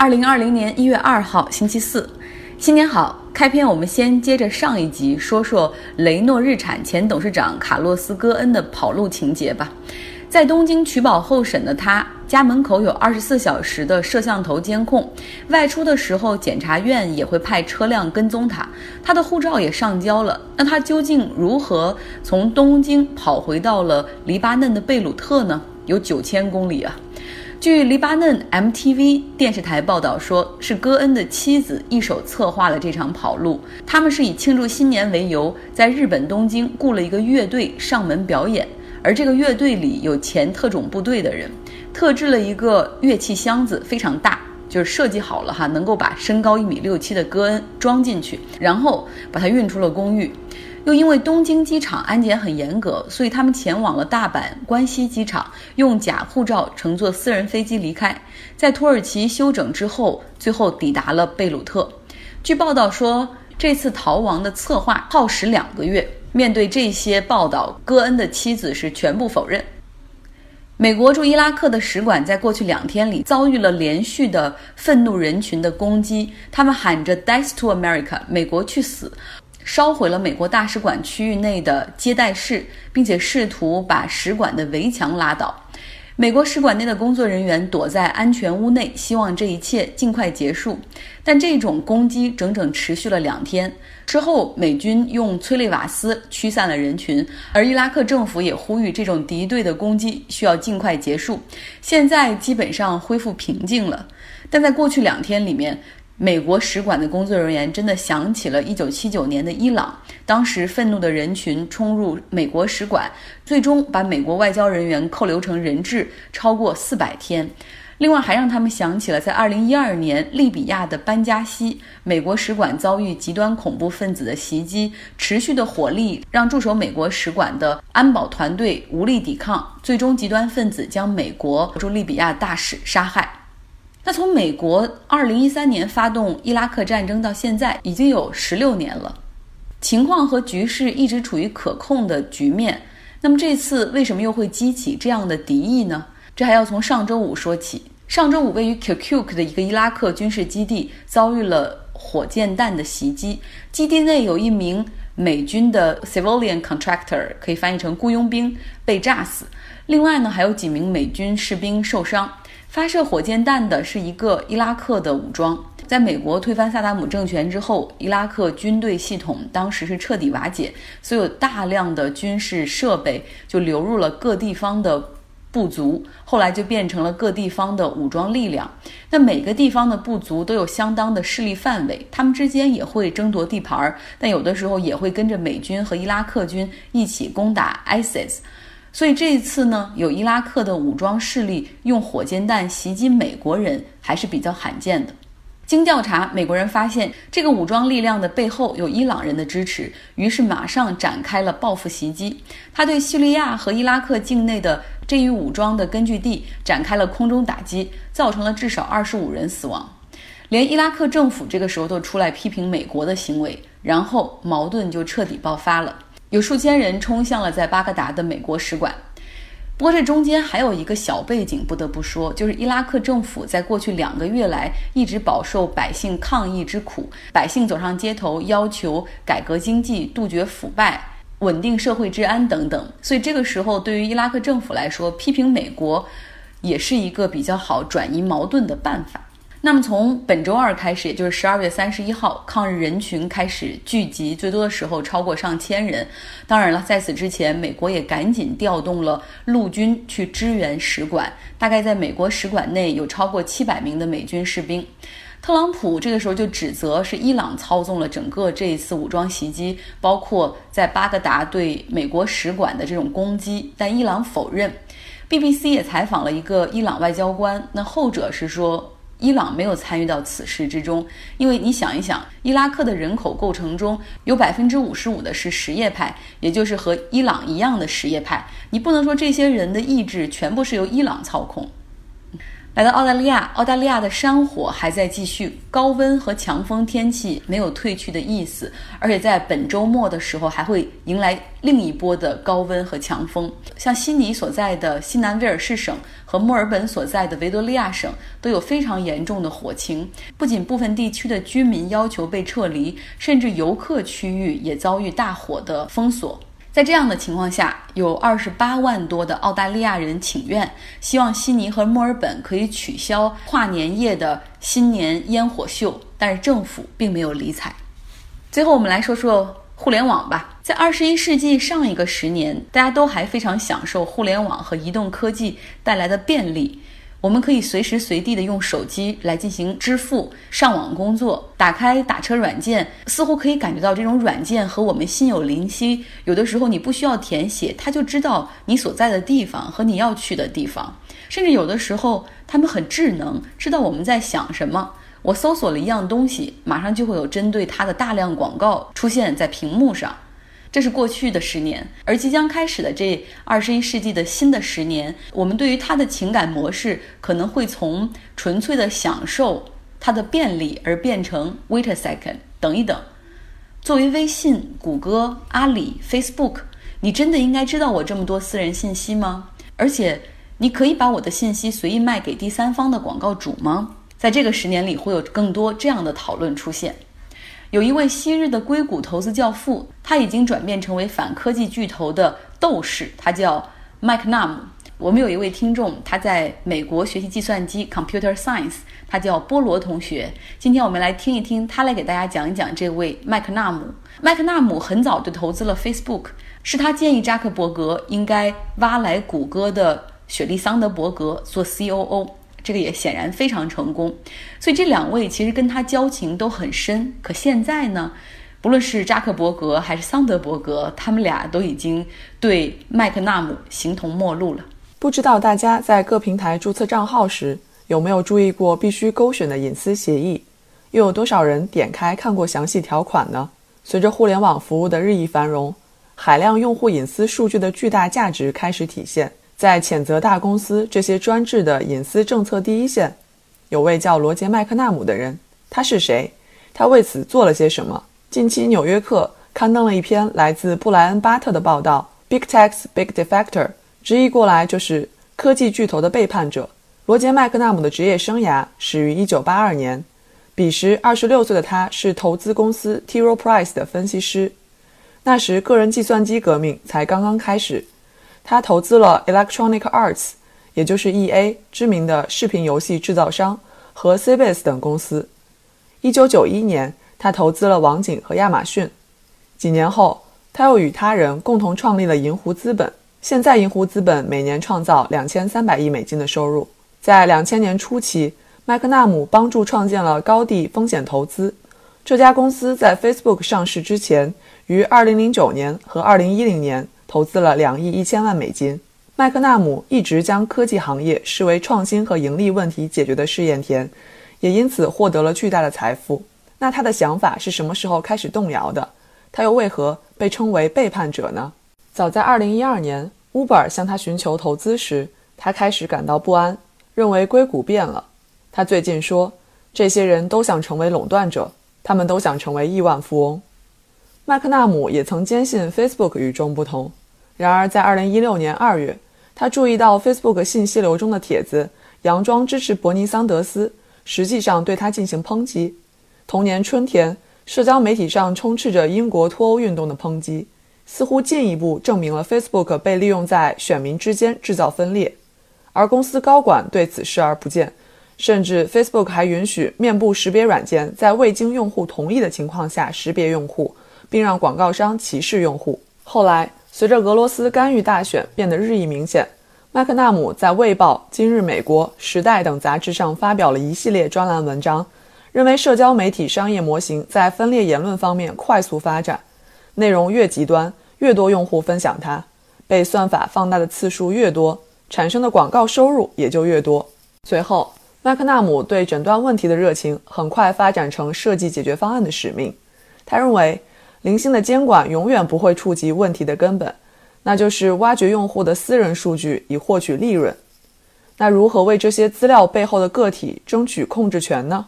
二零二零年一月二号，星期四，新年好！开篇我们先接着上一集说说雷诺日产前董事长卡洛斯·戈恩的跑路情节吧。在东京取保候审的他，家门口有二十四小时的摄像头监控，外出的时候检察院也会派车辆跟踪他，他的护照也上交了。那他究竟如何从东京跑回到了黎巴嫩的贝鲁特呢？有九千公里啊！据黎巴嫩 MTV 电视台报道说，是戈恩的妻子一手策划了这场跑路。他们是以庆祝新年为由，在日本东京雇了一个乐队上门表演，而这个乐队里有前特种部队的人，特制了一个乐器箱子，非常大，就是设计好了哈，能够把身高一米六七的戈恩装进去，然后把他运出了公寓。又因为东京机场安检很严格，所以他们前往了大阪关西机场，用假护照乘坐私人飞机离开，在土耳其休整之后，最后抵达了贝鲁特。据报道说，这次逃亡的策划耗时两个月。面对这些报道，戈恩的妻子是全部否认。美国驻伊拉克的使馆在过去两天里遭遇了连续的愤怒人群的攻击，他们喊着 “Death to America”，美国去死。烧毁了美国大使馆区域内的接待室，并且试图把使馆的围墙拉倒。美国使馆内的工作人员躲在安全屋内，希望这一切尽快结束。但这种攻击整整持续了两天之后，美军用催泪瓦斯驱散了人群，而伊拉克政府也呼吁这种敌对的攻击需要尽快结束。现在基本上恢复平静了，但在过去两天里面。美国使馆的工作人员真的想起了1979年的伊朗，当时愤怒的人群冲入美国使馆，最终把美国外交人员扣留成人质超过400天。另外，还让他们想起了在2012年利比亚的班加西，美国使馆遭遇极端恐怖分子的袭击，持续的火力让驻守美国使馆的安保团队无力抵抗，最终极端分子将美国驻利比亚大使杀害。那从美国二零一三年发动伊拉克战争到现在，已经有十六年了，情况和局势一直处于可控的局面。那么这次为什么又会激起这样的敌意呢？这还要从上周五说起。上周五，位于 Kirkuk 的一个伊拉克军事基地遭遇了火箭弹的袭击，基地内有一名美军的 civilian contractor，可以翻译成雇佣兵被炸死。另外呢，还有几名美军士兵受伤。发射火箭弹的是一个伊拉克的武装。在美国推翻萨达姆政权之后，伊拉克军队系统当时是彻底瓦解，所有大量的军事设备就流入了各地方的部族，后来就变成了各地方的武装力量。那每个地方的部族都有相当的势力范围，他们之间也会争夺地盘儿，但有的时候也会跟着美军和伊拉克军一起攻打 ISIS。所以这一次呢，有伊拉克的武装势力用火箭弹袭击美国人，还是比较罕见的。经调查，美国人发现这个武装力量的背后有伊朗人的支持，于是马上展开了报复袭击。他对叙利亚和伊拉克境内的这一武装的根据地展开了空中打击，造成了至少二十五人死亡。连伊拉克政府这个时候都出来批评美国的行为，然后矛盾就彻底爆发了。有数千人冲向了在巴格达的美国使馆，不过这中间还有一个小背景，不得不说，就是伊拉克政府在过去两个月来一直饱受百姓抗议之苦，百姓走上街头要求改革经济、杜绝腐败、稳定社会治安等等，所以这个时候对于伊拉克政府来说，批评美国也是一个比较好转移矛盾的办法。那么从本周二开始，也就是十二月三十一号，抗日人群开始聚集，最多的时候超过上千人。当然了，在此之前，美国也赶紧调动了陆军去支援使馆，大概在美国使馆内有超过七百名的美军士兵。特朗普这个时候就指责是伊朗操纵了整个这一次武装袭击，包括在巴格达对美国使馆的这种攻击，但伊朗否认。BBC 也采访了一个伊朗外交官，那后者是说。伊朗没有参与到此事之中，因为你想一想，伊拉克的人口构成中有百分之五十五的是什叶派，也就是和伊朗一样的什叶派。你不能说这些人的意志全部是由伊朗操控。来到澳大利亚，澳大利亚的山火还在继续，高温和强风天气没有退去的意思，而且在本周末的时候还会迎来另一波的高温和强风。像悉尼所在的西南威尔士省和墨尔本所在的维多利亚省都有非常严重的火情，不仅部分地区的居民要求被撤离，甚至游客区域也遭遇大火的封锁。在这样的情况下，有二十八万多的澳大利亚人请愿，希望悉尼和墨尔本可以取消跨年夜的新年烟火秀，但是政府并没有理睬。最后，我们来说说互联网吧。在二十一世纪上一个十年，大家都还非常享受互联网和移动科技带来的便利。我们可以随时随地的用手机来进行支付、上网工作，打开打车软件，似乎可以感觉到这种软件和我们心有灵犀。有的时候你不需要填写，它就知道你所在的地方和你要去的地方。甚至有的时候，他们很智能，知道我们在想什么。我搜索了一样东西，马上就会有针对它的大量广告出现在屏幕上。这是过去的十年，而即将开始的这二十一世纪的新的十年，我们对于它的情感模式可能会从纯粹的享受它的便利，而变成 wait a second，等一等。作为微信、谷歌、阿里、Facebook，你真的应该知道我这么多私人信息吗？而且，你可以把我的信息随意卖给第三方的广告主吗？在这个十年里，会有更多这样的讨论出现。有一位昔日的硅谷投资教父，他已经转变成为反科技巨头的斗士，他叫麦克纳姆。我们有一位听众，他在美国学习计算机 （computer science），他叫波罗同学。今天我们来听一听他来给大家讲一讲这位麦克纳姆。麦克纳姆很早就投资了 Facebook，是他建议扎克伯格应该挖来谷歌的雪莉桑德伯格做 COO。这个也显然非常成功，所以这两位其实跟他交情都很深。可现在呢，不论是扎克伯格还是桑德伯格，他们俩都已经对麦克纳姆形同陌路了。不知道大家在各平台注册账号时有没有注意过必须勾选的隐私协议？又有多少人点开看过详细条款呢？随着互联网服务的日益繁荣，海量用户隐私数据的巨大价值开始体现。在谴责大公司这些专制的隐私政策第一线，有位叫罗杰·麦克纳姆的人。他是谁？他为此做了些什么？近期，《纽约客》刊登了一篇来自布莱恩·巴特的报道，《Big Tech's Big Defector》，直译过来就是“科技巨头的背叛者”。罗杰·麦克纳姆的职业生涯始于1982年，彼时26岁的他是投资公司 T. r o Price 的分析师。那时，个人计算机革命才刚刚开始。他投资了 Electronic Arts，也就是 E.A. 知名的视频游戏制造商和 CBS 等公司。1991年，他投资了网景和亚马逊。几年后，他又与他人共同创立了银湖资本。现在，银湖资本每年创造2300亿美金的收入。在2000年初期，麦克纳姆帮助创建了高地风险投资。这家公司在 Facebook 上市之前，于2009年和2010年。投资了两亿一千万美金。麦克纳姆一直将科技行业视为创新和盈利问题解决的试验田，也因此获得了巨大的财富。那他的想法是什么时候开始动摇的？他又为何被称为背叛者呢？早在二零一二年，Uber 向他寻求投资时，他开始感到不安，认为硅谷变了。他最近说，这些人都想成为垄断者，他们都想成为亿万富翁。麦克纳姆也曾坚信 Facebook 与众不同。然而，在2016年2月，他注意到 Facebook 信息流中的帖子佯装支持伯尼·桑德斯，实际上对他进行抨击。同年春天，社交媒体上充斥着英国脱欧运动的抨击，似乎进一步证明了 Facebook 被利用在选民之间制造分裂。而公司高管对此视而不见，甚至 Facebook 还允许面部识别软件在未经用户同意的情况下识别用户，并让广告商歧视用户。后来。随着俄罗斯干预大选变得日益明显，麦克纳姆在《卫报》《今日美国》《时代》等杂志上发表了一系列专栏文章，认为社交媒体商业模型在分裂言论方面快速发展，内容越极端，越多用户分享它，被算法放大的次数越多，产生的广告收入也就越多。随后，麦克纳姆对诊断问题的热情很快发展成设计解决方案的使命。他认为。零星的监管永远不会触及问题的根本，那就是挖掘用户的私人数据以获取利润。那如何为这些资料背后的个体争取控制权呢？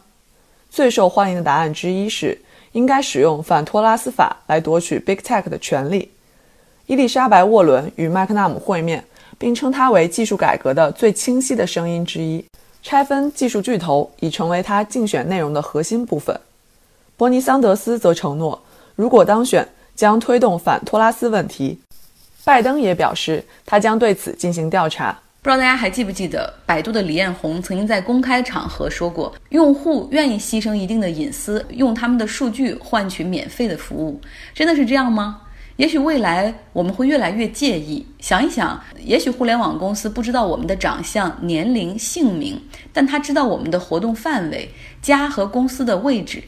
最受欢迎的答案之一是，应该使用反托拉斯法来夺取 Big Tech 的权利。伊丽莎白·沃伦与麦克纳姆会面，并称他为技术改革的最清晰的声音之一。拆分技术巨头已成为他竞选内容的核心部分。伯尼·桑德斯则承诺，如果当选，将推动反托拉斯问题。拜登也表示，他将对此进行调查。不知道大家还记不记得，百度的李彦宏曾经在公开场合说过，用户愿意牺牲一定的隐私，用他们的数据换取免费的服务。真的是这样吗？也许未来我们会越来越介意。想一想，也许互联网公司不知道我们的长相、年龄、姓名，但他知道我们的活动范围、家和公司的位置，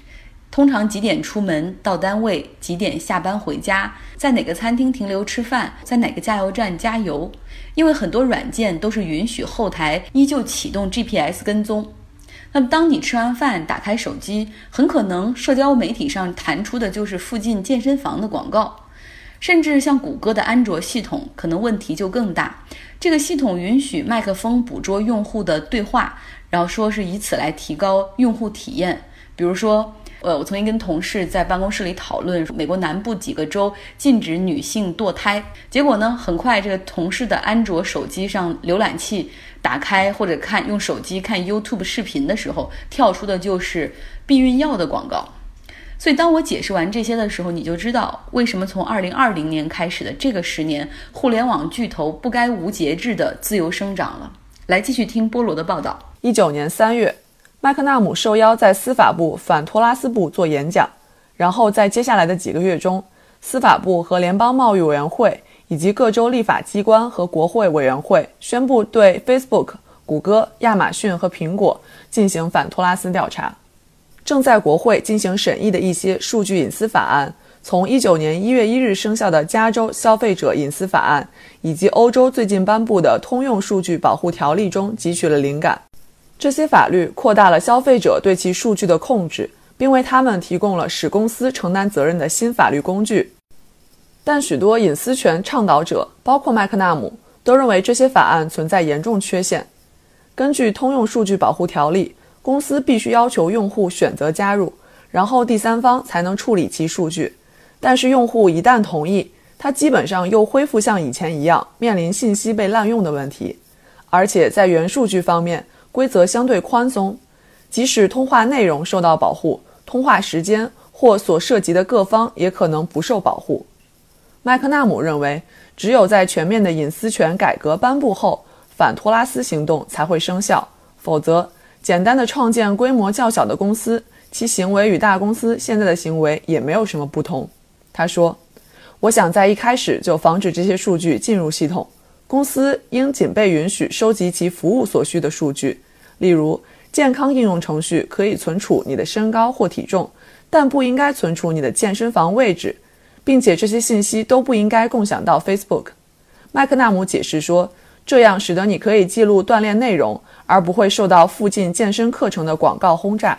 通常几点出门到单位，几点下班回家，在哪个餐厅停留吃饭，在哪个加油站加油。因为很多软件都是允许后台依旧启动 GPS 跟踪。那么，当你吃完饭打开手机，很可能社交媒体上弹出的就是附近健身房的广告。甚至像谷歌的安卓系统，可能问题就更大。这个系统允许麦克风捕捉用户的对话，然后说是以此来提高用户体验。比如说，呃，我曾经跟同事在办公室里讨论，美国南部几个州禁止女性堕胎。结果呢，很快这个同事的安卓手机上浏览器打开或者看用手机看 YouTube 视频的时候，跳出的就是避孕药的广告。所以，当我解释完这些的时候，你就知道为什么从二零二零年开始的这个十年，互联网巨头不该无节制的自由生长了。来，继续听菠萝的报道。一九年三月，麦克纳姆受邀在司法部反托拉斯部做演讲，然后在接下来的几个月中，司法部和联邦贸易委员会以及各州立法机关和国会委员会宣布对 Facebook、谷歌、亚马逊和苹果进行反托拉斯调查。正在国会进行审议的一些数据隐私法案，从一九年一月一日生效的加州消费者隐私法案，以及欧洲最近颁布的通用数据保护条例中汲取了灵感。这些法律扩大了消费者对其数据的控制，并为他们提供了使公司承担责任的新法律工具。但许多隐私权倡导者，包括麦克纳姆，都认为这些法案存在严重缺陷。根据通用数据保护条例。公司必须要求用户选择加入，然后第三方才能处理其数据。但是用户一旦同意，他基本上又恢复像以前一样面临信息被滥用的问题。而且在原数据方面，规则相对宽松，即使通话内容受到保护，通话时间或所涉及的各方也可能不受保护。麦克纳姆认为，只有在全面的隐私权改革颁布后，反托拉斯行动才会生效，否则。简单的创建规模较小的公司，其行为与大公司现在的行为也没有什么不同。他说：“我想在一开始就防止这些数据进入系统。公司应仅被允许收集其服务所需的数据，例如健康应用程序可以存储你的身高或体重，但不应该存储你的健身房位置，并且这些信息都不应该共享到 Facebook。”麦克纳姆解释说。这样使得你可以记录锻炼内容，而不会受到附近健身课程的广告轰炸。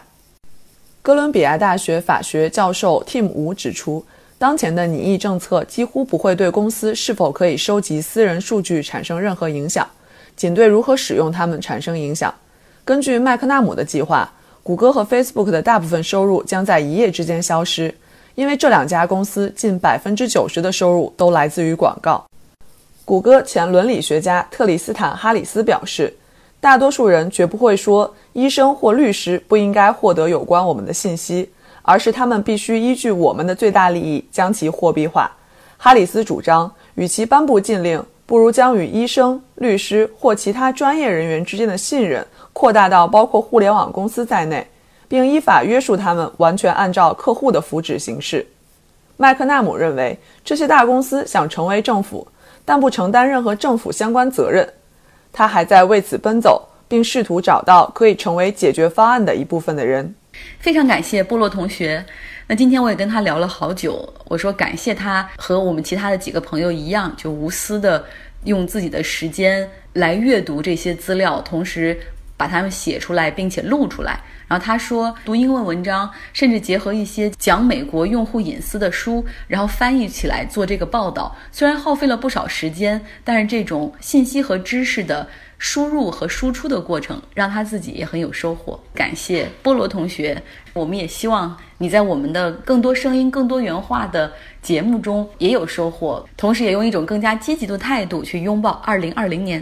哥伦比亚大学法学教授 Tim 吴指出，当前的拟议政策几乎不会对公司是否可以收集私人数据产生任何影响，仅对如何使用它们产生影响。根据麦克纳姆的计划，谷歌和 Facebook 的大部分收入将在一夜之间消失，因为这两家公司近百分之九十的收入都来自于广告。谷歌前伦理学家特里斯坦·哈里斯表示：“大多数人绝不会说医生或律师不应该获得有关我们的信息，而是他们必须依据我们的最大利益将其货币化。”哈里斯主张，与其颁布禁令，不如将与医生、律师或其他专业人员之间的信任扩大到包括互联网公司在内，并依法约束他们完全按照客户的福祉行事。麦克纳姆认为，这些大公司想成为政府。但不承担任何政府相关责任，他还在为此奔走，并试图找到可以成为解决方案的一部分的人。非常感谢部落同学。那今天我也跟他聊了好久，我说感谢他和我们其他的几个朋友一样，就无私的用自己的时间来阅读这些资料，同时把它们写出来，并且录出来。然后他说，读英文文章，甚至结合一些讲美国用户隐私的书，然后翻译起来做这个报道。虽然耗费了不少时间，但是这种信息和知识的输入和输出的过程，让他自己也很有收获。感谢菠萝同学，我们也希望你在我们的更多声音、更多元化的节目中也有收获，同时也用一种更加积极的态度去拥抱二零二零年。